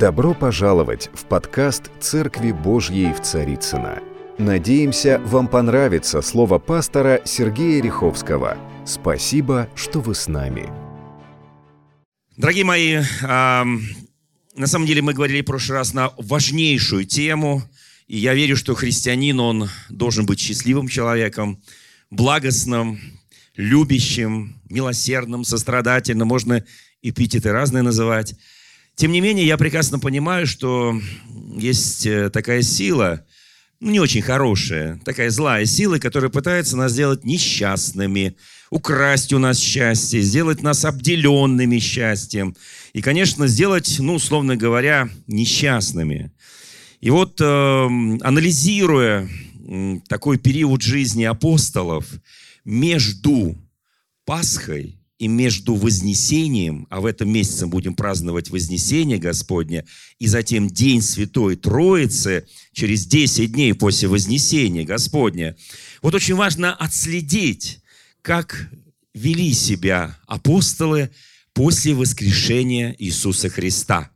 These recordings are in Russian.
Добро пожаловать в подкаст «Церкви Божьей в Царицына. Надеемся, вам понравится слово пастора Сергея Риховского. Спасибо, что вы с нами. Дорогие мои, на самом деле мы говорили в прошлый раз на важнейшую тему, и я верю, что христианин, он должен быть счастливым человеком, благостным, любящим, милосердным, сострадательным, можно эпитеты разные называть. Тем не менее, я прекрасно понимаю, что есть э, такая сила, ну, не очень хорошая, такая злая сила, которая пытается нас сделать несчастными, украсть у нас счастье, сделать нас обделенными счастьем и, конечно, сделать, ну, условно говоря, несчастными. И вот, э, анализируя э, такой период жизни апостолов между Пасхой и между Вознесением, а в этом месяце будем праздновать Вознесение Господне, и затем День Святой Троицы, через 10 дней после Вознесения Господня. Вот очень важно отследить, как вели себя апостолы после воскрешения Иисуса Христа.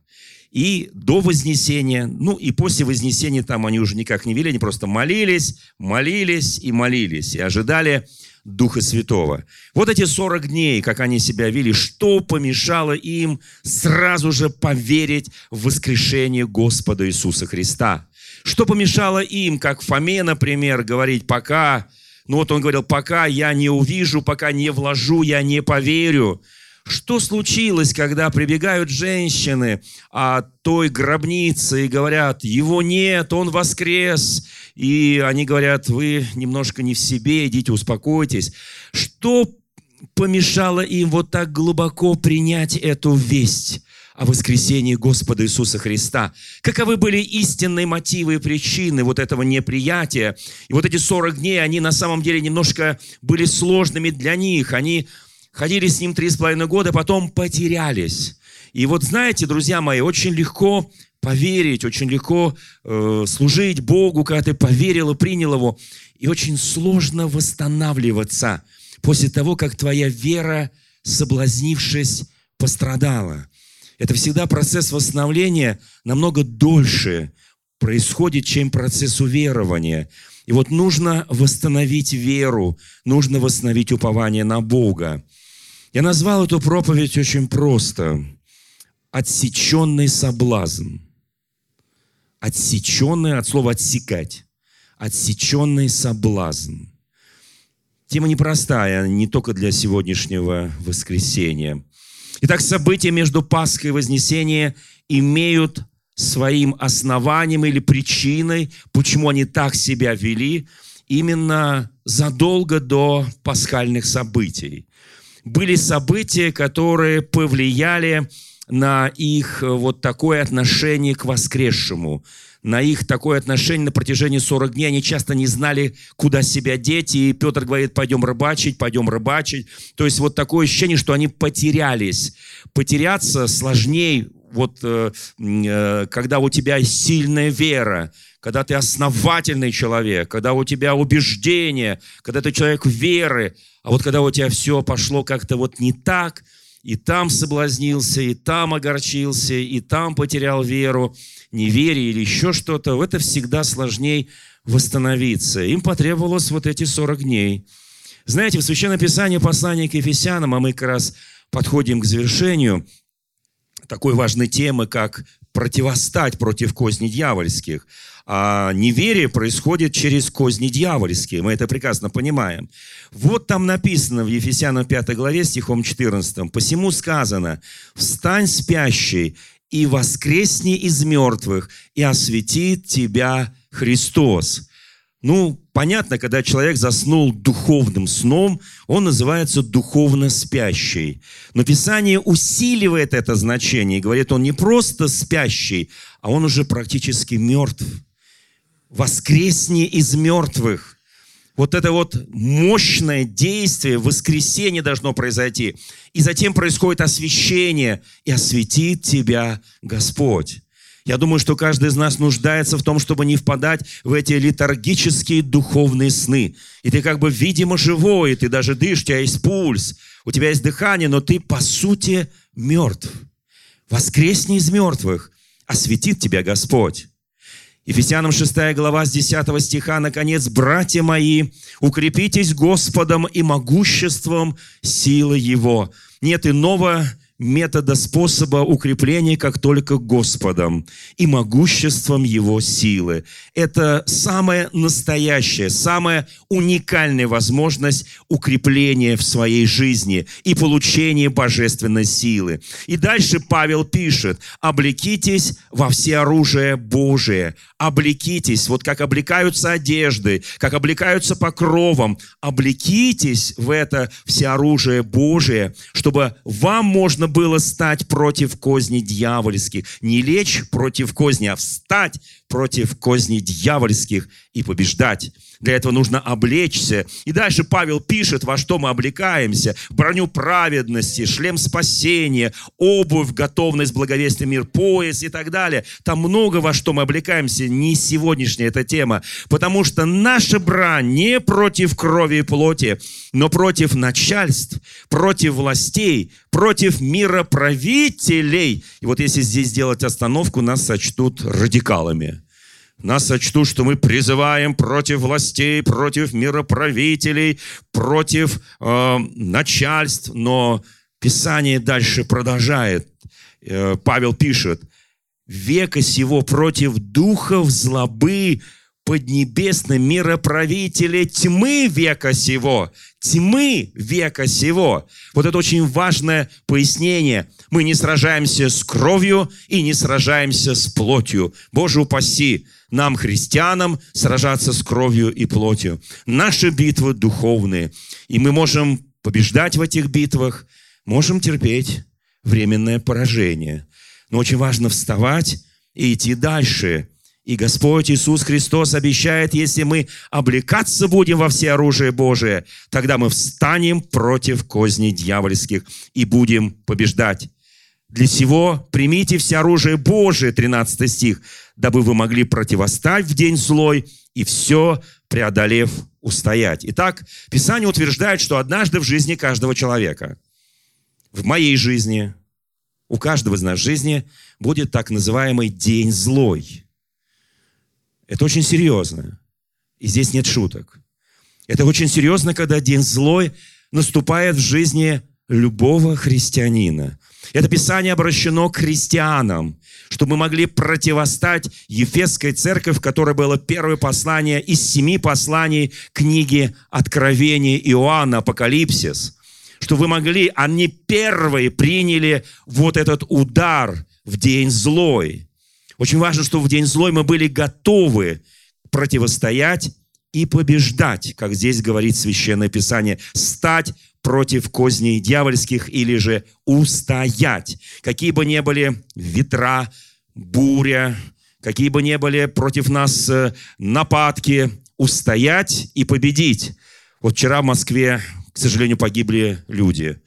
И до Вознесения, ну и после Вознесения там они уже никак не вели, они просто молились, молились и молились, и ожидали Духа Святого. Вот эти 40 дней, как они себя вели, что помешало им сразу же поверить в воскрешение Господа Иисуса Христа? Что помешало им, как Фоме, например, говорить, пока, ну вот он говорил, пока я не увижу, пока не вложу, я не поверю. Что случилось, когда прибегают женщины от той гробницы и говорят, его нет, он воскрес. И они говорят, вы немножко не в себе, идите успокойтесь. Что помешало им вот так глубоко принять эту весть? о воскресении Господа Иисуса Христа. Каковы были истинные мотивы и причины вот этого неприятия? И вот эти 40 дней, они на самом деле немножко были сложными для них. Они ходили с ним три с половиной года, потом потерялись. И вот знаете, друзья мои, очень легко поверить, очень легко э, служить Богу, когда ты поверил и принял Его. И очень сложно восстанавливаться после того, как твоя вера, соблазнившись, пострадала. Это всегда процесс восстановления намного дольше происходит, чем процесс уверования. И вот нужно восстановить веру, нужно восстановить упование на Бога. Я назвал эту проповедь очень просто. Отсеченный соблазн. Отсеченный от слова отсекать. Отсеченный соблазн. Тема непростая, не только для сегодняшнего воскресения. Итак, события между Пасхой и Вознесением имеют своим основанием или причиной, почему они так себя вели, именно задолго до пасхальных событий были события, которые повлияли на их э, вот такое отношение к воскресшему, на их такое отношение на протяжении 40 дней. Они часто не знали, куда себя деть, и Петр говорит, пойдем рыбачить, пойдем рыбачить. То есть вот такое ощущение, что они потерялись. Потеряться сложнее, вот э, э, когда у тебя сильная вера, когда ты основательный человек, когда у тебя убеждение, когда ты человек веры, а вот когда у тебя все пошло как-то вот не так, и там соблазнился, и там огорчился, и там потерял веру, неверие или еще что-то, это всегда сложнее восстановиться. Им потребовалось вот эти 40 дней. Знаете, в Священном Писании послание к Ефесянам, а мы как раз подходим к завершению такой важной темы, как противостать против козней дьявольских. А неверие происходит через козни дьявольские. Мы это прекрасно понимаем. Вот там написано в Ефесянам 5 главе стихом 14. «Посему сказано, встань спящий и воскресни из мертвых, и осветит тебя Христос». Ну, понятно, когда человек заснул духовным сном, он называется духовно спящий. Но Писание усиливает это значение и говорит, он не просто спящий, а он уже практически мертв. Воскресни из мертвых. Вот это вот мощное действие, воскресение должно произойти. И затем происходит освящение, и осветит тебя Господь. Я думаю, что каждый из нас нуждается в том, чтобы не впадать в эти литургические духовные сны. И ты как бы, видимо, живой, и ты даже дышишь, у тебя есть пульс, у тебя есть дыхание, но ты, по сути, мертв. Воскресни из мертвых. осветит тебя Господь. Ефесянам 6 глава с 10 стиха, наконец, «Братья мои, укрепитесь Господом и могуществом силы Его». Нет иного метода, способа укрепления, как только Господом и могуществом Его силы. Это самая настоящая, самая уникальная возможность укрепления в своей жизни и получения божественной силы. И дальше Павел пишет, облекитесь во все оружие Божие, облекитесь, вот как облекаются одежды, как облекаются покровом, облекитесь в это все оружие Божие, чтобы вам можно нужно было стать против козней дьявольских. Не лечь против козни, а встать против козней дьявольских и побеждать. Для этого нужно облечься. И дальше Павел пишет, во что мы облекаемся. Броню праведности, шлем спасения, обувь, готовность, благовестный мир, пояс и так далее. Там много во что мы облекаемся. Не сегодняшняя эта тема. Потому что наша брань не против крови и плоти, но против начальств, против властей, против мироправителей. И вот если здесь сделать остановку, нас сочтут радикалами нас сочтут, что мы призываем против властей, против мироправителей, против э, начальств, но Писание дальше продолжает. Э, Павел пишет, века сего против духов злобы поднебесной мироправителя тьмы века сего. Тьмы века сего. Вот это очень важное пояснение. Мы не сражаемся с кровью и не сражаемся с плотью. Боже упаси нам, христианам, сражаться с кровью и плотью. Наши битвы духовные. И мы можем побеждать в этих битвах, можем терпеть временное поражение. Но очень важно вставать и идти дальше – и Господь Иисус Христос обещает, если мы облекаться будем во все оружие Божие, тогда мы встанем против козней дьявольских и будем побеждать. Для всего примите все оружие Божие, 13 стих, дабы вы могли противостать в день злой и все преодолев устоять. Итак, Писание утверждает, что однажды в жизни каждого человека, в моей жизни, у каждого из нас в жизни будет так называемый день злой – это очень серьезно. И здесь нет шуток. Это очень серьезно, когда день злой наступает в жизни любого христианина. Это Писание обращено к христианам, чтобы мы могли противостать Ефесской церкви, в которой было первое послание из семи посланий книги Откровения Иоанна, Апокалипсис. Что вы могли, они первые приняли вот этот удар в день злой. Очень важно, чтобы в день злой мы были готовы противостоять и побеждать, как здесь говорит Священное Писание, стать против козней дьявольских или же устоять. Какие бы ни были ветра, буря, какие бы ни были против нас э, нападки, устоять и победить. Вот вчера в Москве, к сожалению, погибли люди.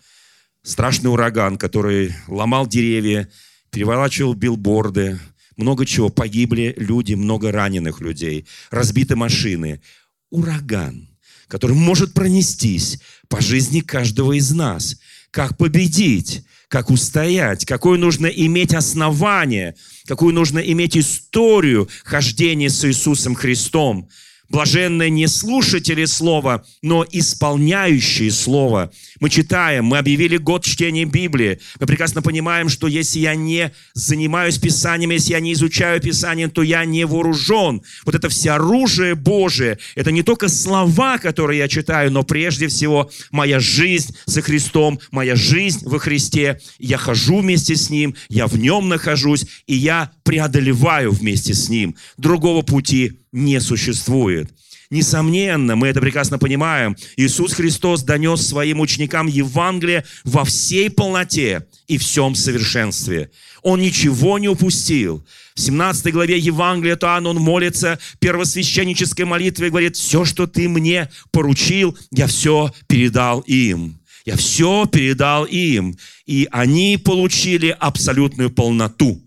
Страшный ураган, который ломал деревья, переворачивал билборды, много чего. Погибли люди, много раненых людей, разбиты машины. Ураган, который может пронестись по жизни каждого из нас. Как победить, как устоять, какое нужно иметь основание, какую нужно иметь историю хождения с Иисусом Христом – Блаженные не слушатели слова, но исполняющие слово. Мы читаем, мы объявили год чтения Библии. Мы прекрасно понимаем, что если я не занимаюсь Писанием, если я не изучаю Писание, то я не вооружен. Вот это все оружие Божие. Это не только слова, которые я читаю, но прежде всего моя жизнь со Христом, моя жизнь во Христе. Я хожу вместе с Ним, я в Нем нахожусь, и я преодолеваю вместе с Ним. Другого пути не существует. Несомненно, мы это прекрасно понимаем. Иисус Христос донес своим ученикам Евангелие во всей полноте и всем совершенстве. Он ничего не упустил. В 17 главе Евангелия Туан он молится первосвященнической молитвой и говорит, все, что ты мне поручил, я все передал им. Я все передал им. И они получили абсолютную полноту.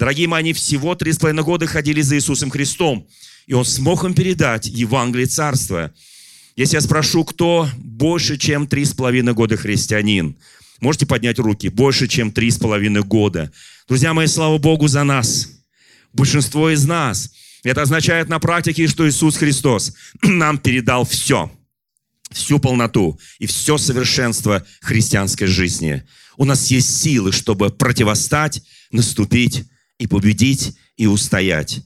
Дорогие мои, они всего три с половиной года ходили за Иисусом Христом. И он смог им передать Евангелие Царства. Если я спрошу, кто больше, чем три с половиной года христианин, Можете поднять руки? Больше, чем три с половиной года. Друзья мои, слава Богу за нас. Большинство из нас. Это означает на практике, что Иисус Христос нам передал все. Всю полноту и все совершенство христианской жизни. У нас есть силы, чтобы противостать, наступить и победить и устоять.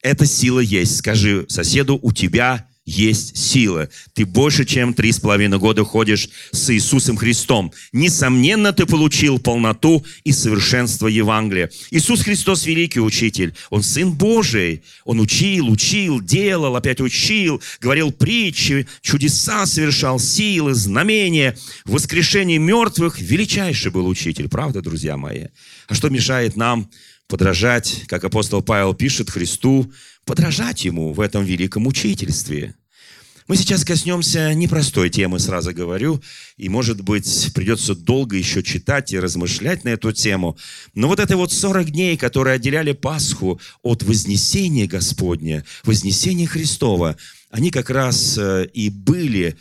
Эта сила есть. Скажи соседу, у тебя есть сила. Ты больше, чем три с половиной года ходишь с Иисусом Христом. Несомненно, ты получил полноту и совершенство Евангелия. Иисус Христос великий учитель. Он Сын Божий. Он учил, учил, делал, опять учил, говорил притчи, чудеса совершал, силы, знамения. В воскрешении мертвых величайший был учитель. Правда, друзья мои? А что мешает нам подражать, как апостол Павел пишет, Христу, подражать Ему в этом великом учительстве. Мы сейчас коснемся непростой темы, сразу говорю, и, может быть, придется долго еще читать и размышлять на эту тему. Но вот это вот 40 дней, которые отделяли Пасху от Вознесения Господня, Вознесения Христова, они как раз э, и были,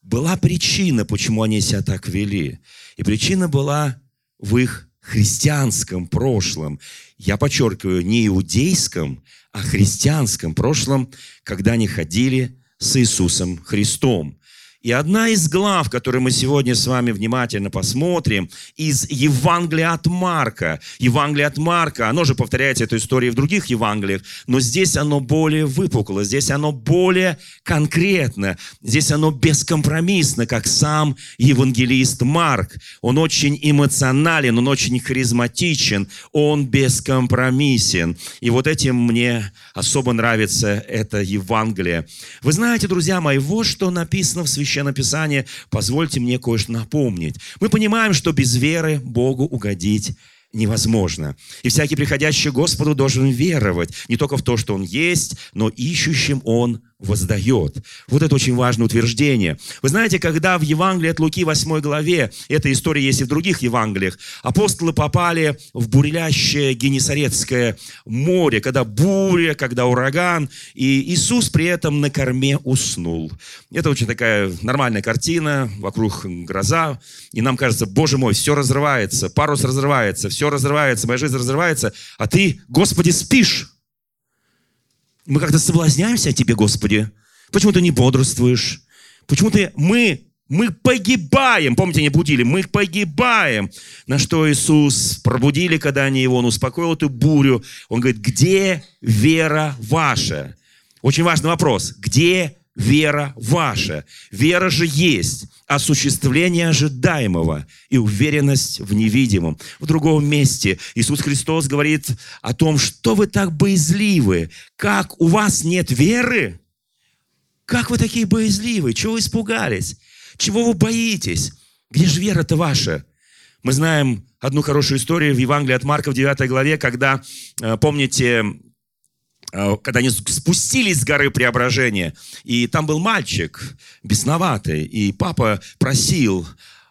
была причина, почему они себя так вели. И причина была в их христианском прошлом. Я подчеркиваю, не иудейском, а христианском прошлом, когда они ходили с Иисусом Христом. И одна из глав, которую мы сегодня с вами внимательно посмотрим, из Евангелия от Марка. Евангелие от Марка, оно же повторяется эту историю в других Евангелиях, но здесь оно более выпукло, здесь оно более конкретно, здесь оно бескомпромиссно, как сам евангелист Марк. Он очень эмоционален, он очень харизматичен, он бескомпромиссен. И вот этим мне особо нравится это Евангелие. Вы знаете, друзья мои, вот что написано в Священном Священное Писание, позвольте мне кое-что напомнить. Мы понимаем, что без веры Богу угодить невозможно. И всякий приходящий Господу должен веровать не только в то, что Он есть, но ищущим Он воздает. Вот это очень важное утверждение. Вы знаете, когда в Евангелии от Луки 8 главе, эта история есть и в других Евангелиях, апостолы попали в бурлящее Генесарецкое море, когда буря, когда ураган, и Иисус при этом на корме уснул. Это очень такая нормальная картина, вокруг гроза, и нам кажется, боже мой, все разрывается, парус разрывается, все разрывается, моя жизнь разрывается, а ты, Господи, спишь. Мы как-то соблазняемся о Тебе, Господи. Почему ты не бодрствуешь? Почему ты... Мы, мы погибаем. Помните, они будили? Мы погибаем. На что Иисус пробудили, когда они его, он успокоил эту бурю. Он говорит, где вера ваша? Очень важный вопрос. Где вера ваша? Вера же есть осуществление ожидаемого и уверенность в невидимом. В другом месте Иисус Христос говорит о том, что вы так боязливы, как у вас нет веры. Как вы такие боязливы? Чего вы испугались? Чего вы боитесь? Где же вера-то ваша? Мы знаем одну хорошую историю в Евангелии от Марка в 9 главе, когда, э, помните, когда они спустились с горы Преображения, и там был мальчик бесноватый, и папа просил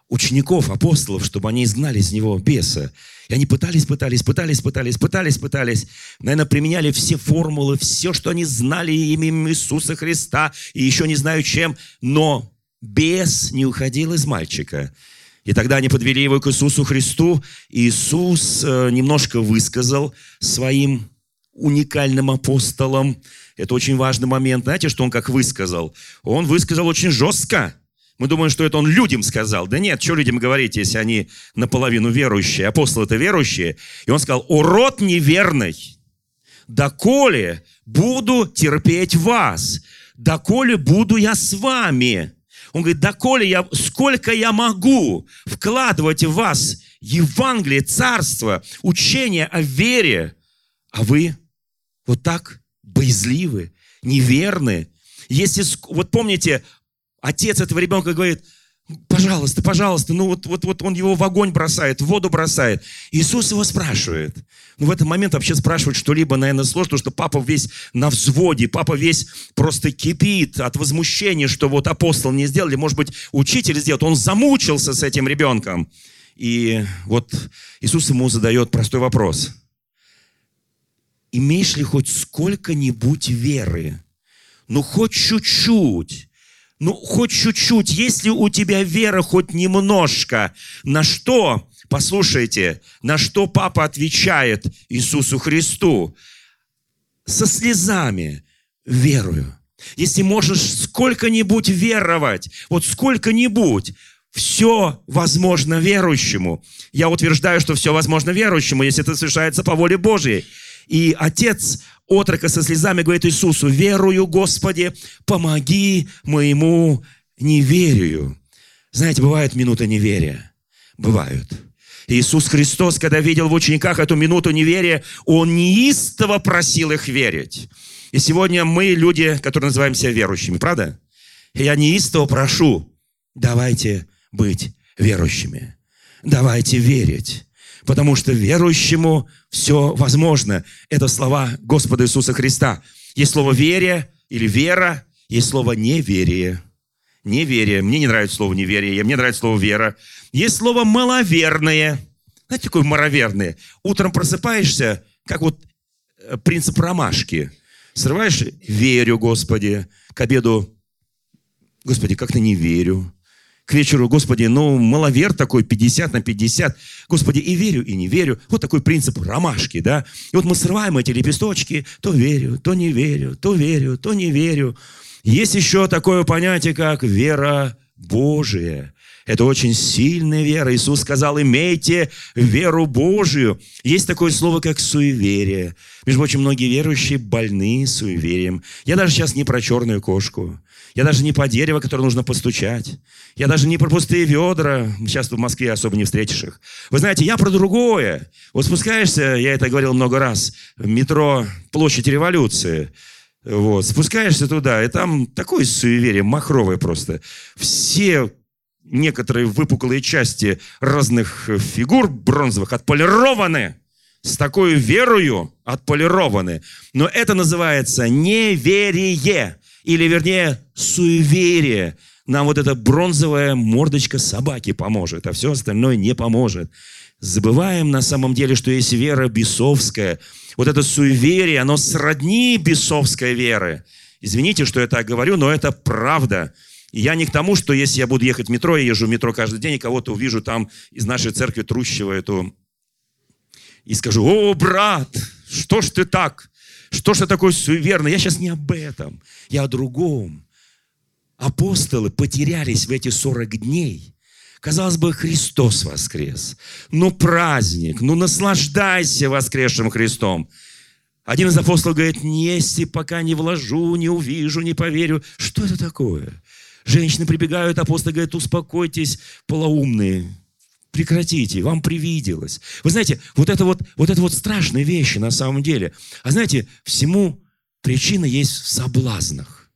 учеников, апостолов, чтобы они изгнали из него беса. И они пытались, пытались, пытались, пытались, пытались, пытались. Наверное, применяли все формулы, все, что они знали именем Иисуса Христа, и еще не знаю чем, но бес не уходил из мальчика. И тогда они подвели его к Иисусу Христу, и Иисус э, немножко высказал своим уникальным апостолом. Это очень важный момент. Знаете, что он как высказал? Он высказал очень жестко. Мы думаем, что это он людям сказал. Да нет, что людям говорить, если они наполовину верующие? Апостолы это верующие. И он сказал, урод неверный, доколе буду терпеть вас, доколе буду я с вами. Он говорит, доколе я, сколько я могу вкладывать в вас Евангелие, Царство, учение о вере, а вы вот так боязливы, неверны. Если, вот помните, отец этого ребенка говорит, пожалуйста, пожалуйста, ну вот, вот, вот он его в огонь бросает, в воду бросает. Иисус его спрашивает. Ну в этот момент вообще спрашивать что-либо, наверное, сложно, потому что папа весь на взводе, папа весь просто кипит от возмущения, что вот апостол не сделали, может быть, учитель сделал. Он замучился с этим ребенком. И вот Иисус ему задает простой вопрос – имеешь ли хоть сколько-нибудь веры? Ну, хоть чуть-чуть. ну, хоть чуть-чуть, если у тебя вера хоть немножко, на что, послушайте, на что папа отвечает Иисусу Христу? Со слезами верую. Если можешь сколько-нибудь веровать, вот сколько-нибудь, все возможно верующему. Я утверждаю, что все возможно верующему, если это совершается по воле Божьей. И отец отрока со слезами говорит Иисусу, верую, Господи, помоги моему неверию. Знаете, бывает минута неверия. Бывают. Иисус Христос, когда видел в учениках эту минуту неверия, Он неистово просил их верить. И сегодня мы люди, которые называемся верующими, правда? Я неистово прошу, давайте быть верующими. Давайте верить. Потому что верующему все возможно. Это слова Господа Иисуса Христа. Есть слово «верие» или «вера», есть слово «неверие». Неверие. Мне не нравится слово «неверие», мне нравится слово «вера». Есть слово «маловерное». Знаете, такое «маловерное»? Утром просыпаешься, как вот э, принцип ромашки. Срываешь «верю, Господи». К обеду «Господи, как-то не верю» к вечеру, Господи, ну, маловер такой, 50 на 50. Господи, и верю, и не верю. Вот такой принцип ромашки, да. И вот мы срываем эти лепесточки, то верю, то не верю, то верю, то не верю. Есть еще такое понятие, как вера Божия. Это очень сильная вера. Иисус сказал, имейте веру Божию. Есть такое слово, как суеверие. Между прочим, многие верующие больны суеверием. Я даже сейчас не про черную кошку. Я даже не по дереву, которое нужно постучать. Я даже не про пустые ведра. Сейчас в Москве особо не встретишь их. Вы знаете, я про другое. Вот спускаешься, я это говорил много раз, в метро Площадь Революции. Вот, спускаешься туда, и там такое суеверие, махровое просто. Все некоторые выпуклые части разных фигур бронзовых отполированы с такой верою отполированы. Но это называется неверие или вернее суеверие. Нам вот эта бронзовая мордочка собаки поможет, а все остальное не поможет. Забываем на самом деле, что есть вера бесовская. Вот это суеверие, оно сродни бесовской веры. Извините, что я так говорю, но это правда. Я не к тому, что если я буду ехать в метро, я езжу в метро каждый день, и кого-то увижу там из нашей церкви трущего эту, и скажу, о, брат, что ж ты так? Что ж ты такой? Я сейчас не об этом, я о другом. Апостолы потерялись в эти 40 дней. Казалось бы, Христос воскрес. Ну, праздник, ну, наслаждайся воскресшим Христом. Один из апостолов говорит, не если пока не вложу, не увижу, не поверю. Что это такое? Женщины прибегают, апостол говорит, успокойтесь, полоумные прекратите, вам привиделось. Вы знаете, вот это вот, вот это вот страшные вещи на самом деле. А знаете, всему причина есть в соблазнах.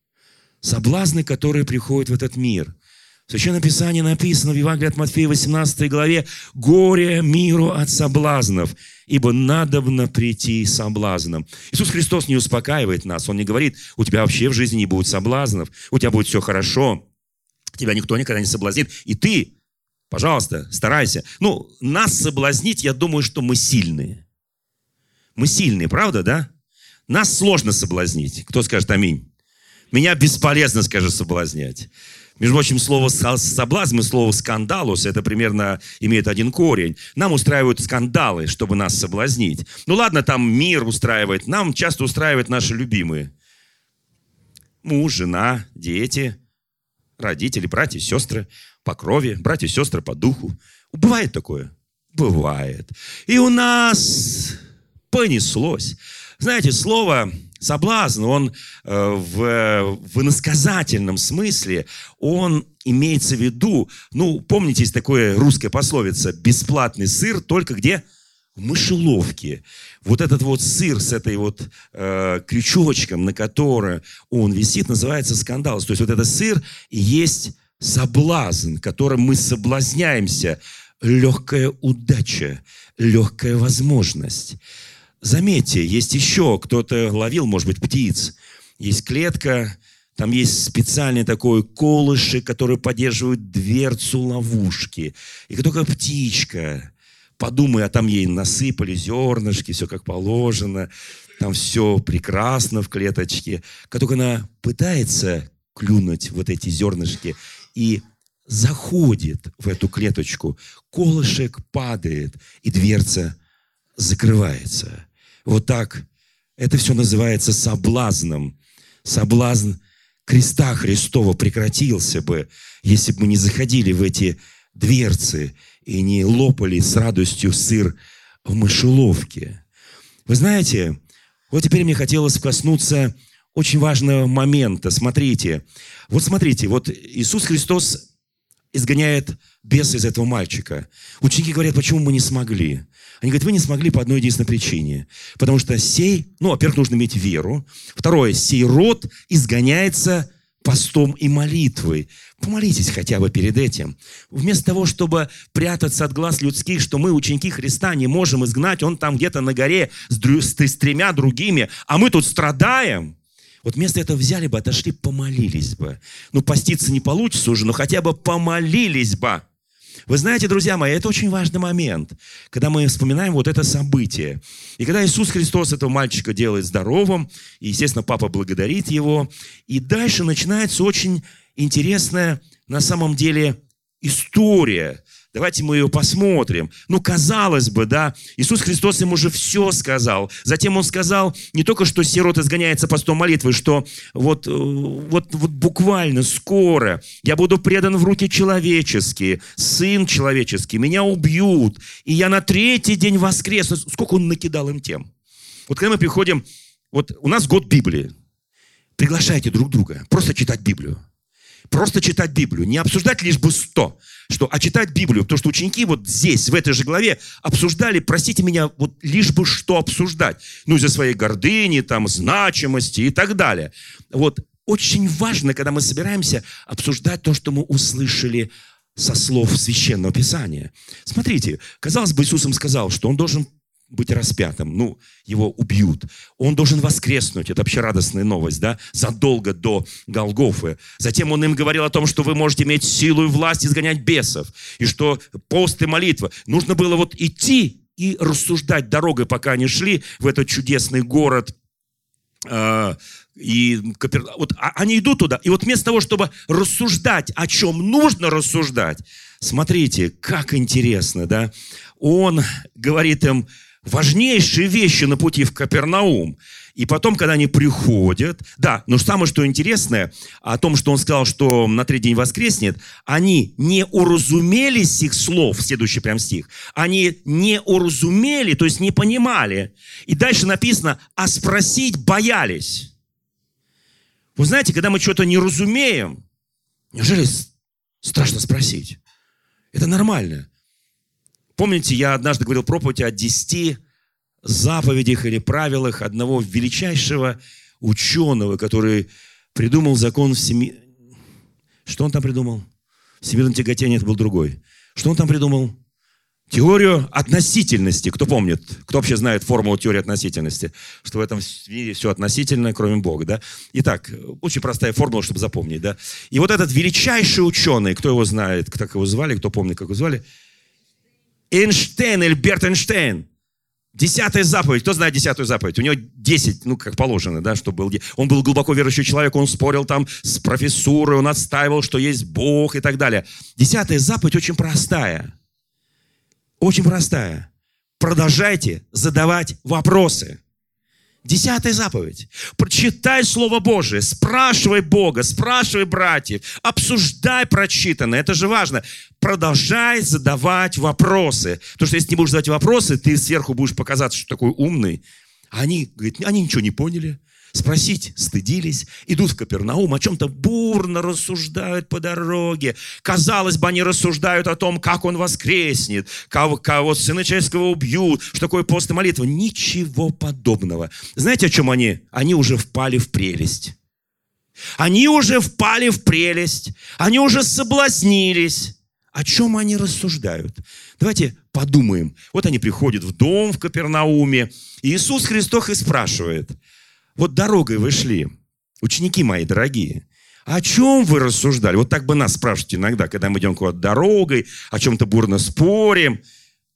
Соблазны, которые приходят в этот мир. В Священном Писании написано в Евангелии от Матфея 18 главе «Горе миру от соблазнов, ибо надобно прийти соблазном». Иисус Христос не успокаивает нас. Он не говорит, у тебя вообще в жизни не будет соблазнов, у тебя будет все хорошо, тебя никто никогда не соблазнит, и ты Пожалуйста, старайся. Ну, нас соблазнить, я думаю, что мы сильные. Мы сильные, правда, да? Нас сложно соблазнить. Кто скажет аминь? Меня бесполезно, скажет, соблазнять. Между прочим, слово соблазн и слово скандалус, это примерно имеет один корень. Нам устраивают скандалы, чтобы нас соблазнить. Ну ладно, там мир устраивает. Нам часто устраивают наши любимые. Муж, жена, дети, родители, братья, сестры по крови, братья и сестры по духу. Бывает такое? Бывает. И у нас понеслось. Знаете, слово соблазн, он э, в, в иносказательном смысле, он имеется в виду, ну, помните, есть такое русская пословица, бесплатный сыр только где? В мышеловке. Вот этот вот сыр с этой вот э, крючочком, на котором он висит, называется скандал. То есть вот этот сыр и есть соблазн, которым мы соблазняемся, легкая удача, легкая возможность. Заметьте, есть еще кто-то ловил, может быть, птиц. Есть клетка, там есть специальный такой колышек, который поддерживает дверцу ловушки. И как только птичка, подумай, а там ей насыпали зернышки, все как положено, там все прекрасно в клеточке. Как только она пытается клюнуть вот эти зернышки и заходит в эту клеточку, колышек падает, и дверца закрывается. Вот так. Это все называется соблазном. Соблазн креста Христова прекратился бы, если бы мы не заходили в эти дверцы и не лопали с радостью сыр в мышеловке. Вы знаете, вот теперь мне хотелось коснуться очень важного момента. Смотрите, вот смотрите, вот Иисус Христос изгоняет беса из этого мальчика. Ученики говорят, почему мы не смогли? Они говорят, вы не смогли по одной единственной причине. Потому что сей, ну, во-первых, нужно иметь веру. Второе, сей род изгоняется постом и молитвой. Помолитесь хотя бы перед этим. Вместо того, чтобы прятаться от глаз людских, что мы, ученики Христа, не можем изгнать, он там где-то на горе с, с, с тремя другими, а мы тут страдаем – вот вместо этого взяли бы, отошли, помолились бы. Ну, поститься не получится уже, но хотя бы помолились бы. Вы знаете, друзья мои, это очень важный момент, когда мы вспоминаем вот это событие. И когда Иисус Христос этого мальчика делает здоровым, и, естественно, папа благодарит его, и дальше начинается очень интересная, на самом деле, история Давайте мы ее посмотрим. Ну, казалось бы, да, Иисус Христос ему уже все сказал. Затем он сказал не только, что сирот изгоняется постом молитвы, что вот, э, вот, вот буквально скоро я буду предан в руки человеческие, сын человеческий, меня убьют, и я на третий день воскресну. Сколько он накидал им тем? Вот когда мы приходим, вот у нас год Библии, приглашайте друг друга, просто читать Библию просто читать Библию, не обсуждать лишь бы сто, что, а читать Библию, потому что ученики вот здесь, в этой же главе, обсуждали, простите меня, вот лишь бы что обсуждать, ну, из-за своей гордыни, там, значимости и так далее. Вот, очень важно, когда мы собираемся обсуждать то, что мы услышали со слов Священного Писания. Смотрите, казалось бы, Иисус им сказал, что Он должен быть распятым, ну, его убьют. Он должен воскреснуть, это вообще радостная новость, да, задолго до Голгофы. Затем он им говорил о том, что вы можете иметь силу и власть изгонять бесов, и что пост и молитва. Нужно было вот идти и рассуждать дорогой, пока они шли в этот чудесный город, э, и вот а, они идут туда, и вот вместо того, чтобы рассуждать, о чем нужно рассуждать, смотрите, как интересно, да, он говорит им, важнейшие вещи на пути в Капернаум. И потом, когда они приходят, да, но самое что интересное, о том, что он сказал, что на третий день воскреснет, они не уразумелись их слов, следующий прям стих, они не уразумели, то есть не понимали. И дальше написано, а спросить боялись. Вы знаете, когда мы что-то не разумеем, неужели страшно спросить? Это нормально. Помните, я однажды говорил проповедь о десяти заповедях или правилах одного величайшего ученого, который придумал закон в семи... Что он там придумал? Всемирное тяготение это был другой. Что он там придумал? Теорию относительности. Кто помнит? Кто вообще знает формулу теории относительности? Что в этом мире все относительно, кроме Бога, да? Итак, очень простая формула, чтобы запомнить, да? И вот этот величайший ученый, кто его знает, как его звали, кто помнит, как его звали – Эйнштейн, Эльберт Эйнштейн. Десятая заповедь. Кто знает десятую заповедь? У него десять, ну, как положено, да, что был. Он был глубоко верующий человек, он спорил там с профессурой, он отстаивал, что есть Бог и так далее. Десятая заповедь очень простая. Очень простая. Продолжайте задавать вопросы. Десятая заповедь. Прочитай Слово Божие, спрашивай Бога, спрашивай братьев, обсуждай прочитанное. Это же важно. Продолжай задавать вопросы. Потому что если не будешь задавать вопросы, ты сверху будешь показаться, что такой умный. А они, говорит, они ничего не поняли. Спросить стыдились, идут в Капернаум, о чем-то бурно рассуждают по дороге. Казалось бы, они рассуждают о том, как он воскреснет, кого, кого сына человеческого убьют, что такое пост и молитва. Ничего подобного. Знаете, о чем они? Они уже впали в прелесть. Они уже впали в прелесть. Они уже соблазнились. О чем они рассуждают? Давайте подумаем. Вот они приходят в дом в Капернауме. И Иисус Христос их спрашивает – вот дорогой вы шли, ученики мои дорогие, о чем вы рассуждали? Вот так бы нас спрашивают иногда, когда мы идем куда-то дорогой, о чем-то бурно спорим.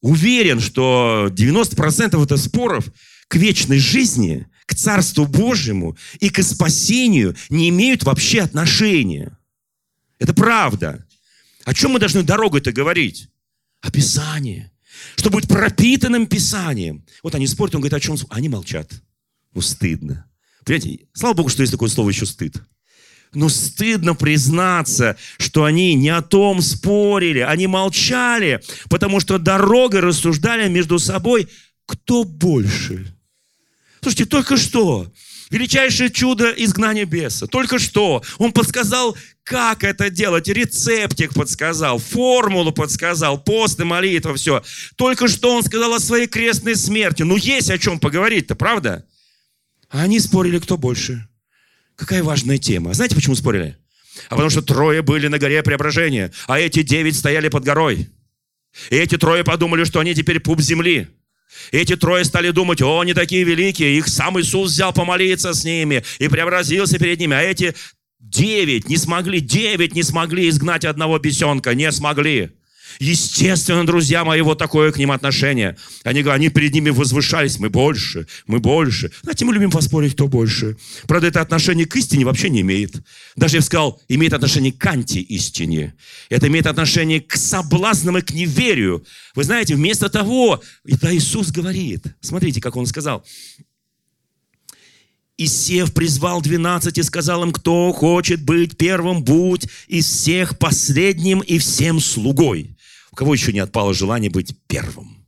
Уверен, что 90% это споров, к вечной жизни, к Царству Божьему и к спасению не имеют вообще отношения. Это правда. О чем мы должны дорогой-то говорить? О Писании. Чтобы быть пропитанным Писанием. Вот они спорят, он говорит, о чем? Они молчат. Ну, стыдно. Понимаете, слава Богу, что есть такое слово еще стыд. Но стыдно признаться, что они не о том спорили, они молчали, потому что дорогой рассуждали между собой, кто больше. Слушайте, только что величайшее чудо изгнания беса. Только что он подсказал, как это делать, рецептик подсказал, формулу подсказал, пост и молитва, все. Только что он сказал о своей крестной смерти. Ну, есть о чем поговорить-то, правда? А они спорили, кто больше. Какая важная тема. Знаете, почему спорили? А потому что трое были на горе преображения, а эти девять стояли под горой. И эти трое подумали, что они теперь пуп земли. И эти трое стали думать, о, они такие великие, их сам Иисус взял помолиться с ними и преобразился перед ними. А эти девять не смогли, девять не смогли изгнать одного бесенка, не смогли. Естественно, друзья мои, вот такое к ним отношение. Они, они перед ними возвышались, мы больше, мы больше. Знаете, мы любим поспорить, кто больше. Правда, это отношение к истине вообще не имеет. Даже я бы сказал, имеет отношение к антиистине. Это имеет отношение к соблазнам и к неверию. Вы знаете, вместо того, это Иисус говорит. Смотрите, как Он сказал. И Сев призвал двенадцать и сказал им, кто хочет быть первым, будь из всех последним и всем слугой. Кого еще не отпало желание быть первым?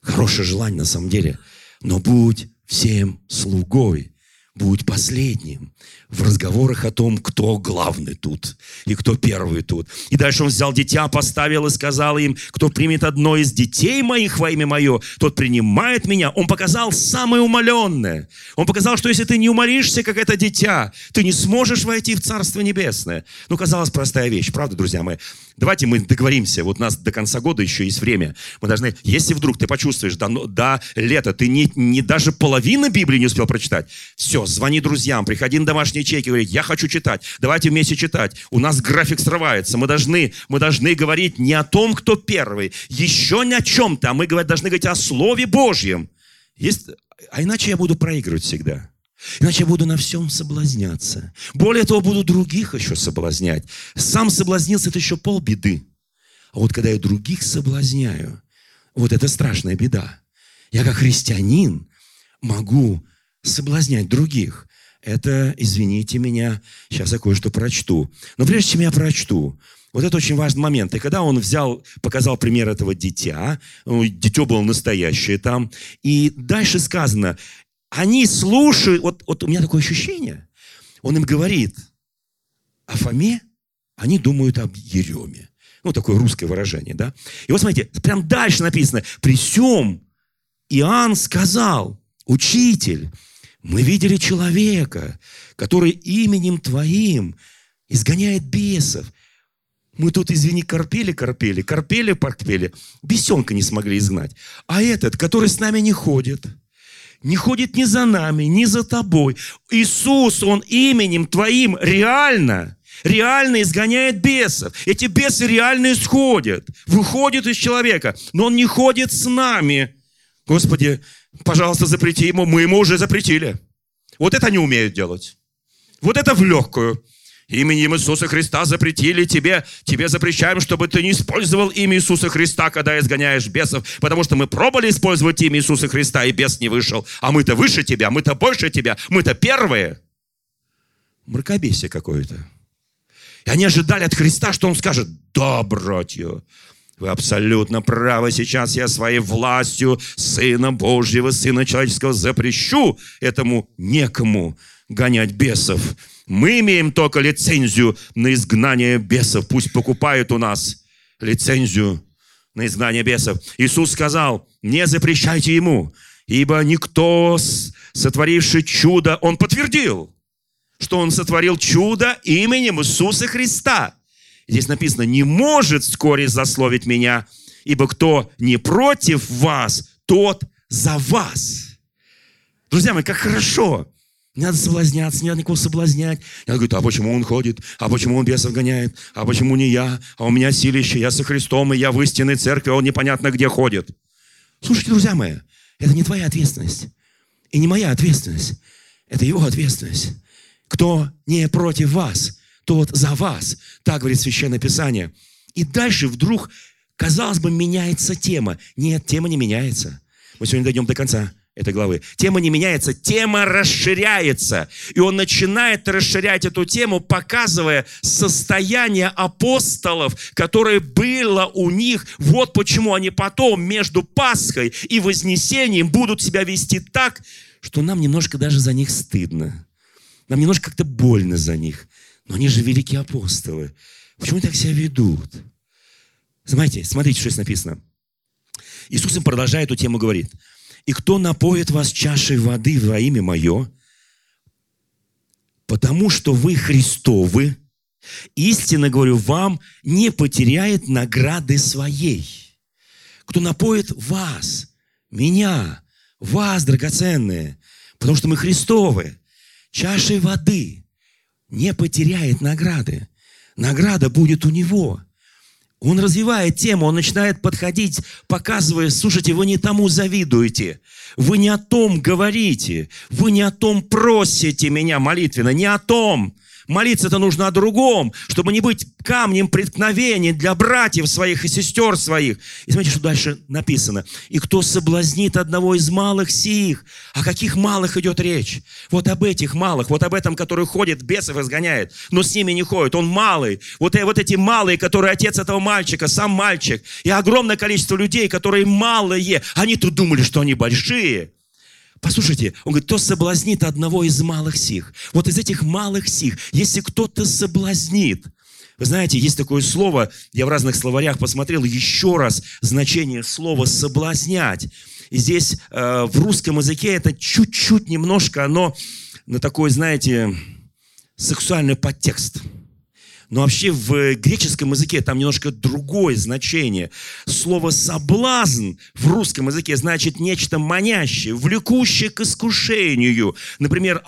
Хорошее желание на самом деле. Но будь всем слугой, будь последним в разговорах о том, кто главный тут и кто первый тут. И дальше он взял дитя, поставил и сказал им, кто примет одно из детей моих во имя мое, тот принимает меня. Он показал самое умоленное. Он показал, что если ты не уморишься, как это дитя, ты не сможешь войти в Царство Небесное. Ну, казалось, простая вещь, правда, друзья мои? Давайте мы договоримся, вот у нас до конца года еще есть время. Мы должны, если вдруг ты почувствуешь, до, до лета ты не, не даже половину Библии не успел прочитать, все, звони друзьям, приходи на домашние чеки, говорить, я хочу читать, давайте вместе читать. У нас график срывается, мы должны, мы должны говорить не о том, кто первый, еще не о чем-то, а мы должны говорить о Слове Божьем. Есть, а иначе я буду проигрывать всегда. Иначе я буду на всем соблазняться. Более того, буду других еще соблазнять. Сам соблазнился, это еще полбеды. А вот когда я других соблазняю, вот это страшная беда. Я как христианин могу соблазнять других это, извините меня, сейчас я кое-что прочту. Но прежде чем я прочту, вот это очень важный момент. И когда он взял, показал пример этого дитя, ну, дитё было настоящее там, и дальше сказано, они слушают, вот, вот у меня такое ощущение, он им говорит о Фоме, они думают об Ереме. Ну, такое русское выражение, да? И вот смотрите, прям дальше написано, при всем Иоанн сказал, учитель, мы видели человека, который именем Твоим изгоняет бесов. Мы тут, извини, корпели, корпели, корпели, корпели, бесенка не смогли изгнать. А этот, который с нами не ходит, не ходит ни за нами, ни за тобой. Иисус, Он именем Твоим реально, реально изгоняет бесов. Эти бесы реально исходят, выходят из человека, но Он не ходит с нами. Господи, Пожалуйста, запрети ему. Мы ему уже запретили. Вот это они умеют делать. Вот это в легкую. Именем Иисуса Христа запретили тебе, тебе запрещаем, чтобы ты не использовал имя Иисуса Христа, когда изгоняешь бесов, потому что мы пробовали использовать имя Иисуса Христа, и бес не вышел. А мы-то выше тебя, мы-то больше тебя, мы-то первые. Мракобесие какое-то. И они ожидали от Христа, что Он скажет, да, братья, вы абсолютно правы. Сейчас я своей властью Сына Божьего, Сына Человеческого запрещу этому некому гонять бесов. Мы имеем только лицензию на изгнание бесов. Пусть покупают у нас лицензию на изгнание бесов. Иисус сказал, не запрещайте ему, ибо никто, сотворивший чудо, он подтвердил, что он сотворил чудо именем Иисуса Христа. Здесь написано, не может вскоре засловить меня, ибо кто не против вас, тот за вас. Друзья мои, как хорошо. Не надо соблазняться, не надо никого соблазнять. Я говорю, а почему он ходит? А почему он бесов гоняет? А почему не я? А у меня силище, я со Христом, и я в истинной церкви, а он непонятно где ходит. Слушайте, друзья мои, это не твоя ответственность. И не моя ответственность, это его ответственность. Кто не против вас, тот за вас. Так говорит Священное Писание. И дальше вдруг, казалось бы, меняется тема. Нет, тема не меняется. Мы сегодня дойдем до конца этой главы. Тема не меняется, тема расширяется. И он начинает расширять эту тему, показывая состояние апостолов, которое было у них. Вот почему они потом между Пасхой и Вознесением будут себя вести так, что нам немножко даже за них стыдно. Нам немножко как-то больно за них. Но они же великие апостолы. Почему они так себя ведут? Знаете, смотрите, что здесь написано. Иисус им продолжая эту тему говорит. «И кто напоит вас чашей воды во имя Мое, потому что вы Христовы, истинно говорю вам, не потеряет награды своей. Кто напоит вас, меня, вас, драгоценные, потому что мы Христовы, чашей воды не потеряет награды. Награда будет у него. Он развивает тему, он начинает подходить, показывая, слушайте, вы не тому завидуете, вы не о том говорите, вы не о том просите меня молитвенно, не о том. Молиться-то нужно о другом, чтобы не быть камнем преткновения для братьев своих и сестер своих. И смотрите, что дальше написано. «И кто соблазнит одного из малых сих». О каких малых идет речь? Вот об этих малых, вот об этом, который ходит, бесов изгоняет, но с ними не ходит. Он малый. Вот, э, вот эти малые, которые отец этого мальчика, сам мальчик. И огромное количество людей, которые малые. Они тут думали, что они большие. Послушайте, он говорит, кто соблазнит одного из малых сих. Вот из этих малых сих, если кто-то соблазнит, вы знаете, есть такое слово, я в разных словарях посмотрел еще раз значение слова «соблазнять». И здесь э, в русском языке это чуть-чуть немножко, оно на такой, знаете, сексуальный подтекст – но вообще в греческом языке там немножко другое значение. Слово «соблазн» в русском языке значит нечто манящее, влекущее к искушению. Например,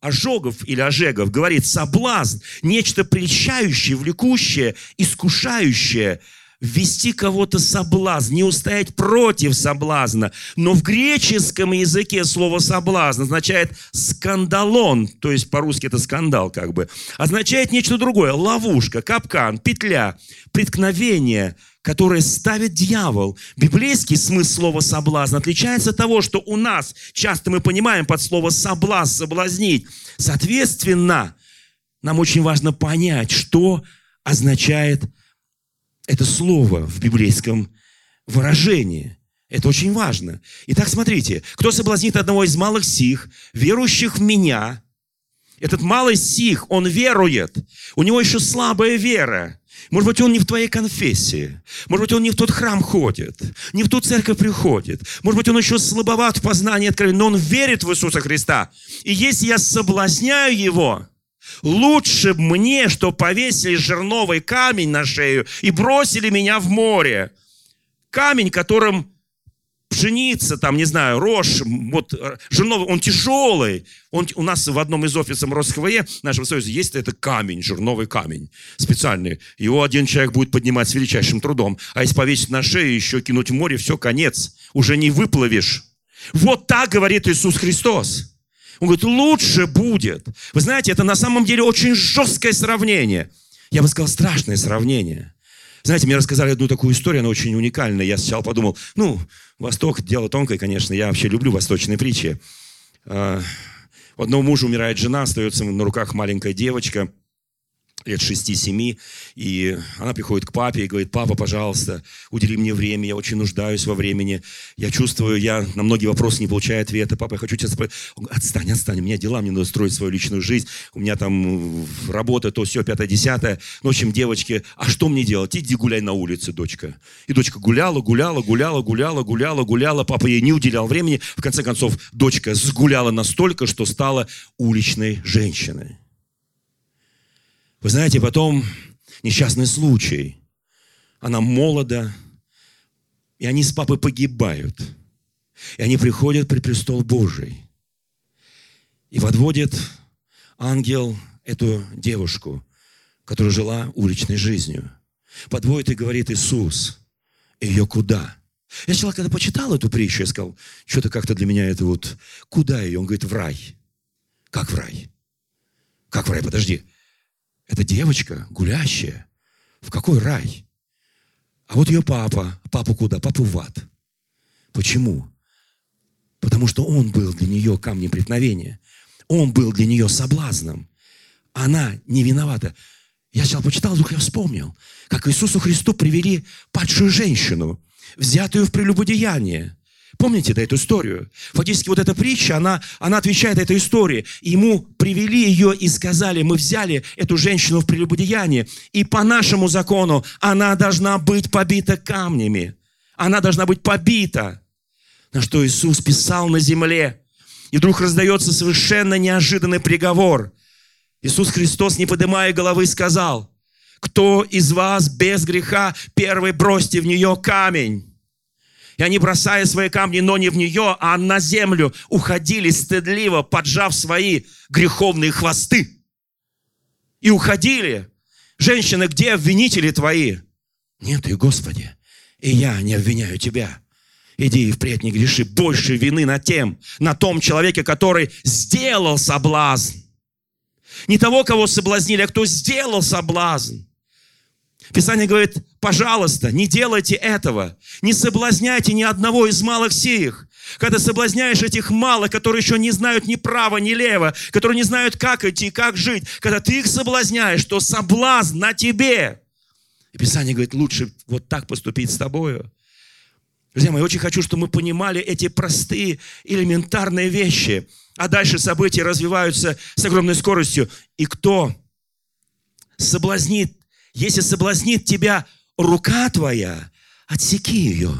Ожогов или Ожегов говорит «соблазн» – нечто прельщающее, влекущее, искушающее – ввести кого-то соблазн, не устоять против соблазна. Но в греческом языке слово соблазн означает σκάνδαλον, то есть по-русски это скандал как бы, означает нечто другое. Ловушка, капкан, петля, преткновение, которое ставит дьявол. Библейский смысл слова «соблазн» отличается от того, что у нас часто мы понимаем под слово «соблазн», «соблазнить». Соответственно, нам очень важно понять, что означает это слово в библейском выражении. Это очень важно. Итак, смотрите, кто соблазнит одного из малых сих, верующих в меня, этот малый сих, он верует, у него еще слабая вера. Может быть, он не в твоей конфессии. Может быть, он не в тот храм ходит, не в ту церковь приходит. Может быть, он еще слабоват в познании откровения, но он верит в Иисуса Христа. И если я соблазняю его, Лучше мне, что повесили жерновый камень на шею и бросили меня в море. Камень, которым пшеница, там, не знаю, рожь, вот э, жерновый, он тяжелый. Он, у нас в одном из офисов РосХВЕ нашего союза есть это камень, жерновый камень специальный. Его один человек будет поднимать с величайшим трудом. А если повесить на шею, еще кинуть в море, все, конец. Уже не выплывешь. Вот так говорит Иисус Христос. Он говорит, лучше будет. Вы знаете, это на самом деле очень жесткое сравнение. Я бы сказал, страшное сравнение. Знаете, мне рассказали одну такую историю, она очень уникальная. Я сначала подумал, ну, Восток, дело тонкое, конечно. Я вообще люблю восточные притчи. А, у одного мужа умирает жена, остается на руках маленькая девочка – лет 6-7, и она приходит к папе и говорит, папа, пожалуйста, удели мне время, я очень нуждаюсь во времени, я чувствую, я на многие вопросы не получаю ответа, папа, я хочу тебя спросить. Отстань, отстань, у меня дела, мне надо строить свою личную жизнь, у меня там работа, то все, пятое, десятое. Ну, в общем, девочки, а что мне делать? Иди гуляй на улице, дочка. И дочка гуляла, гуляла, гуляла, гуляла, гуляла, гуляла, папа ей не уделял времени. В конце концов, дочка сгуляла настолько, что стала уличной женщиной. Вы знаете, потом несчастный случай. Она молода, и они с папой погибают. И они приходят при престол Божий. И подводит ангел эту девушку, которая жила уличной жизнью. Подводит и говорит Иисус, ее куда? Я сначала, когда почитал эту притчу, я сказал, что-то как-то для меня это вот, куда ее? Он говорит, в рай. Как в рай? Как в рай? Подожди. Это девочка гулящая. В какой рай? А вот ее папа. Папу куда? Папу в ад. Почему? Потому что он был для нее камнем преткновения. Он был для нее соблазном. Она не виновата. Я сначала почитал, вдруг я вспомнил, как Иисусу Христу привели падшую женщину, взятую в прелюбодеяние. Помните да, эту историю? Фактически вот эта притча, она, она отвечает этой истории. Ему привели ее и сказали, мы взяли эту женщину в прелюбодеяние, и по нашему закону она должна быть побита камнями. Она должна быть побита. На что Иисус писал на земле. И вдруг раздается совершенно неожиданный приговор. Иисус Христос, не поднимая головы, сказал, кто из вас без греха, первый бросьте в нее камень. И они, бросая свои камни, но не в нее, а на землю, уходили стыдливо, поджав свои греховные хвосты. И уходили. Женщины, где обвинители твои? Нет их, Господи. И я не обвиняю тебя. Иди и впредь не греши. Больше вины на тем, на том человеке, который сделал соблазн. Не того, кого соблазнили, а кто сделал соблазн. Писание говорит, пожалуйста, не делайте этого. Не соблазняйте ни одного из малых сих. Когда соблазняешь этих малых, которые еще не знают ни права, ни лево, которые не знают, как идти, как жить, когда ты их соблазняешь, то соблазн на тебе. И Писание говорит, лучше вот так поступить с тобою. Друзья мои, очень хочу, чтобы мы понимали эти простые, элементарные вещи. А дальше события развиваются с огромной скоростью. И кто соблазнит если соблазнит тебя рука твоя, отсеки ее.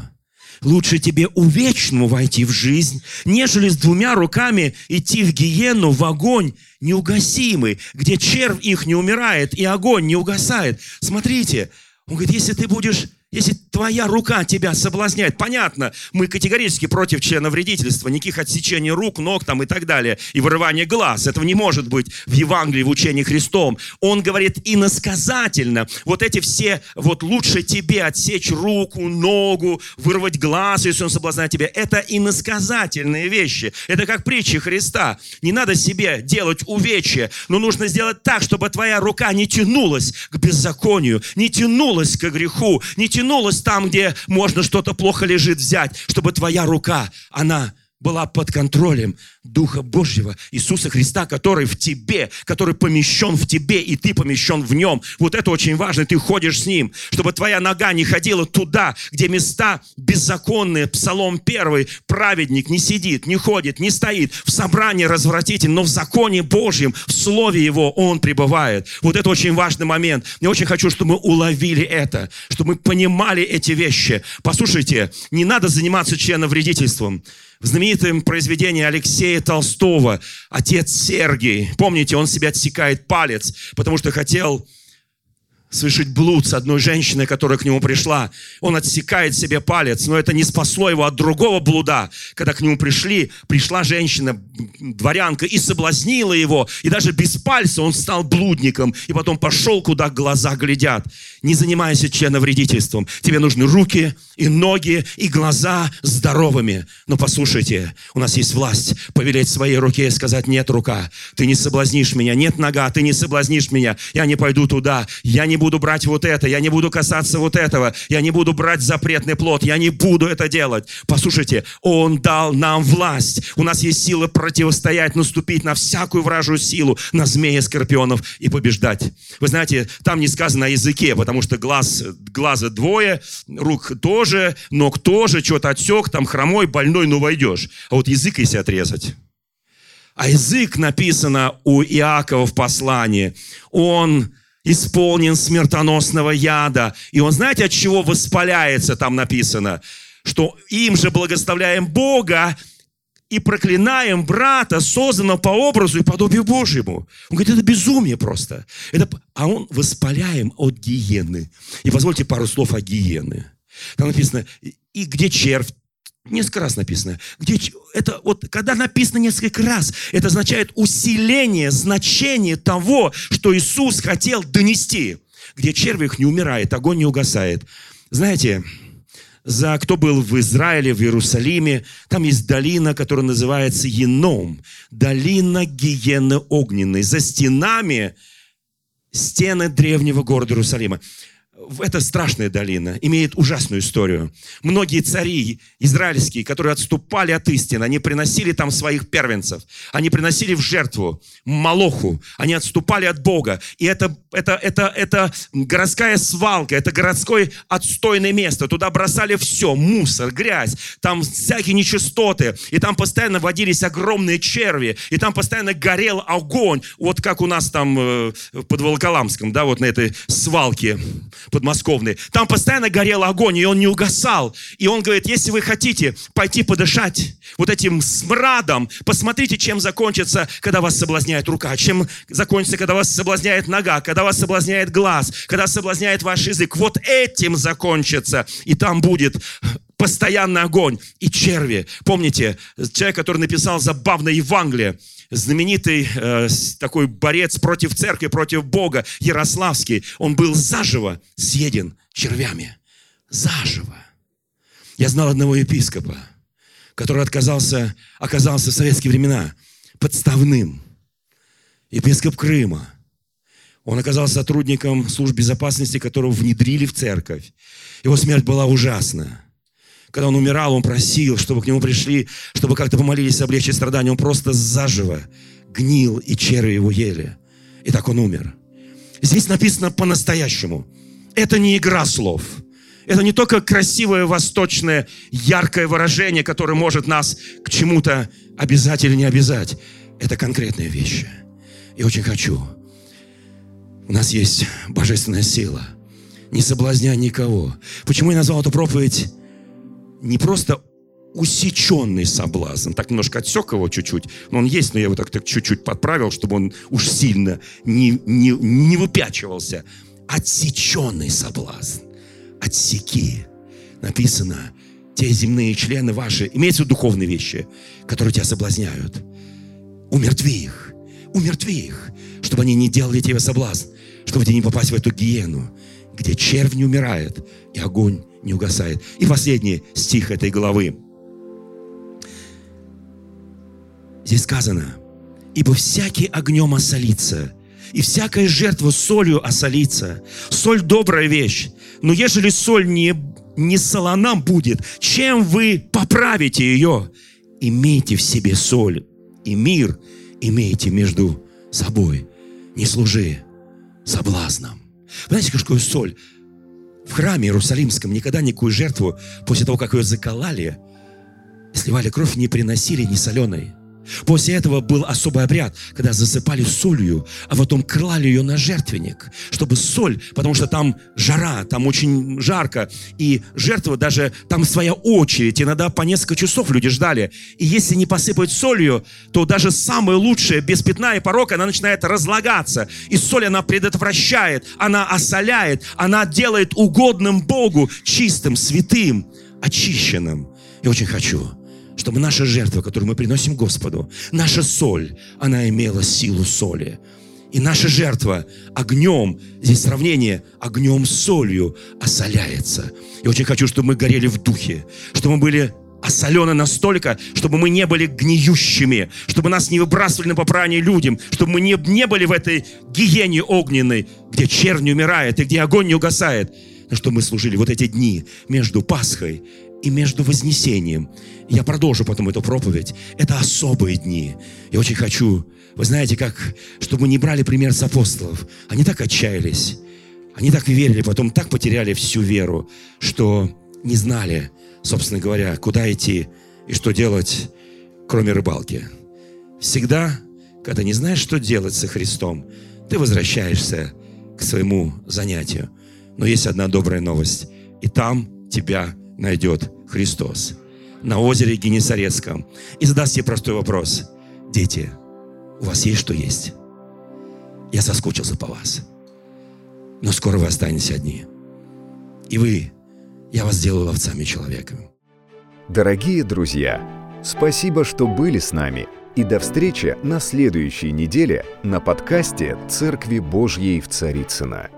Лучше тебе увечному войти в жизнь, нежели с двумя руками идти в гиену, в огонь неугасимый, где червь их не умирает и огонь не угасает. Смотрите, он говорит, если ты будешь если твоя рука тебя соблазняет, понятно, мы категорически против члена вредительства, никаких отсечений рук, ног там и так далее, и вырывания глаз. Этого не может быть в Евангелии, в учении Христом. Он говорит иносказательно, вот эти все, вот лучше тебе отсечь руку, ногу, вырвать глаз, если он соблазняет тебя. Это иносказательные вещи. Это как притчи Христа. Не надо себе делать увечья, но нужно сделать так, чтобы твоя рука не тянулась к беззаконию, не тянулась к греху, не тянулась тянулась там, где можно что-то плохо лежит взять, чтобы твоя рука, она была под контролем Духа Божьего, Иисуса Христа, который в тебе, который помещен в тебе, и ты помещен в нем. Вот это очень важно, ты ходишь с ним, чтобы твоя нога не ходила туда, где места беззаконные. Псалом первый, праведник не сидит, не ходит, не стоит, в собрании развратитель, но в законе Божьем, в Слове Его он пребывает. Вот это очень важный момент. Я очень хочу, чтобы мы уловили это, чтобы мы понимали эти вещи. Послушайте, не надо заниматься членовредительством в знаменитом произведении Алексея Толстого «Отец Сергий». Помните, он себе отсекает палец, потому что хотел совершить блуд с одной женщиной, которая к нему пришла. Он отсекает себе палец, но это не спасло его от другого блуда. Когда к нему пришли, пришла женщина, дворянка, и соблазнила его. И даже без пальца он стал блудником. И потом пошел, куда глаза глядят. Не занимайся членовредительством. Тебе нужны руки и ноги, и глаза здоровыми. Но послушайте, у нас есть власть повелеть своей руке и сказать, нет, рука, ты не соблазнишь меня. Нет, нога, ты не соблазнишь меня. Я не пойду туда. Я не буду буду брать вот это, я не буду касаться вот этого, я не буду брать запретный плод, я не буду это делать. Послушайте, Он дал нам власть. У нас есть сила противостоять, наступить на всякую вражую силу, на змея, скорпионов и побеждать. Вы знаете, там не сказано о языке, потому что глаз, глаза двое, рук тоже, ног тоже, что-то отсек, там хромой, больной, ну войдешь. А вот язык если отрезать. А язык написано у Иакова в послании. Он исполнен смертоносного яда. И он, знаете, от чего воспаляется, там написано? Что им же благословляем Бога и проклинаем брата, созданного по образу и подобию Божьему. Он говорит, это безумие просто. Это... А он воспаляем от гиены. И позвольте пару слов о гиены. Там написано, и где червь, Несколько раз написано. Где, это вот, когда написано несколько раз, это означает усиление значения того, что Иисус хотел донести. Где червь их не умирает, огонь не угасает. Знаете, за кто был в Израиле, в Иерусалиме, там есть долина, которая называется Еном, долина гиены огненной. За стенами стены древнего города Иерусалима эта страшная долина имеет ужасную историю. Многие цари израильские, которые отступали от истины, они приносили там своих первенцев, они приносили в жертву Малоху, они отступали от Бога. И это, это, это, это городская свалка, это городское отстойное место. Туда бросали все, мусор, грязь, там всякие нечистоты. И там постоянно водились огромные черви, и там постоянно горел огонь. Вот как у нас там э, под Волоколамском, да, вот на этой свалке подмосковные. Там постоянно горел огонь, и он не угасал. И он говорит, если вы хотите пойти подышать вот этим смрадом, посмотрите, чем закончится, когда вас соблазняет рука, чем закончится, когда вас соблазняет нога, когда вас соблазняет глаз, когда соблазняет ваш язык. Вот этим закончится. И там будет постоянный огонь и черви. Помните, человек, который написал забавное Евангелие, знаменитый э, такой борец против церкви, против Бога, Ярославский, он был заживо съеден червями. Заживо. Я знал одного епископа, который отказался, оказался в советские времена подставным. Епископ Крыма. Он оказался сотрудником служб безопасности, которого внедрили в церковь. Его смерть была ужасна. Когда он умирал, он просил, чтобы к нему пришли, чтобы как-то помолились облегчить страдания. Он просто заживо гнил, и черви его ели. И так он умер. Здесь написано по-настоящему. Это не игра слов. Это не только красивое, восточное, яркое выражение, которое может нас к чему-то обязать или не обязать. Это конкретные вещи. И очень хочу. У нас есть божественная сила. Не соблазняй никого. Почему я назвал эту проповедь не просто усеченный соблазн. Так немножко отсек его чуть-чуть. Но он есть, но я его так, так чуть-чуть подправил, чтобы он уж сильно не, не, не выпячивался. Отсеченный соблазн. Отсеки. Написано, те земные члены ваши, имеются духовные вещи, которые тебя соблазняют. Умертви их. Умертви их, чтобы они не делали тебе соблазн, чтобы тебе не попасть в эту гиену, где червь не умирает и огонь не угасает. И последний стих этой главы. Здесь сказано, ибо всякий огнем осолится, и всякая жертва солью осолится. Соль добрая вещь, но ежели соль не, не солонам будет, чем вы поправите ее? Имейте в себе соль, и мир имейте между собой. Не служи соблазнам. Вы знаете, какую соль? В храме Иерусалимском никогда никакую жертву после того, как ее заколали, сливали кровь, не приносили ни соленой. После этого был особый обряд, когда засыпали солью, а потом клали ее на жертвенник, чтобы соль, потому что там жара, там очень жарко, и жертва даже, там своя очередь, иногда по несколько часов люди ждали. И если не посыпать солью, то даже самое лучшее, без пятна и порока, она начинает разлагаться. И соль она предотвращает, она осоляет, она делает угодным Богу, чистым, святым, очищенным. Я очень хочу, чтобы наша жертва, которую мы приносим Господу, наша соль, она имела силу соли. И наша жертва огнем, здесь сравнение, огнем с солью осоляется. Я очень хочу, чтобы мы горели в духе, чтобы мы были осолены настолько, чтобы мы не были гниющими, чтобы нас не выбрасывали на попрание людям, чтобы мы не, не были в этой гиене огненной, где червь не умирает и где огонь не угасает, но чтобы мы служили вот эти дни между Пасхой и между Вознесением. Я продолжу потом эту проповедь. Это особые дни. Я очень хочу, вы знаете, как, чтобы мы не брали пример с апостолов. Они так отчаялись, они так верили, потом так потеряли всю веру, что не знали, собственно говоря, куда идти и что делать, кроме рыбалки. Всегда, когда не знаешь, что делать со Христом, ты возвращаешься к своему занятию. Но есть одна добрая новость. И там тебя найдет Христос на озере Генесарецком и задаст себе простой вопрос. Дети, у вас есть что есть? Я соскучился по вас. Но скоро вы останетесь одни. И вы, я вас сделаю ловцами человека. Дорогие друзья, спасибо, что были с нами. И до встречи на следующей неделе на подкасте «Церкви Божьей в Царицына.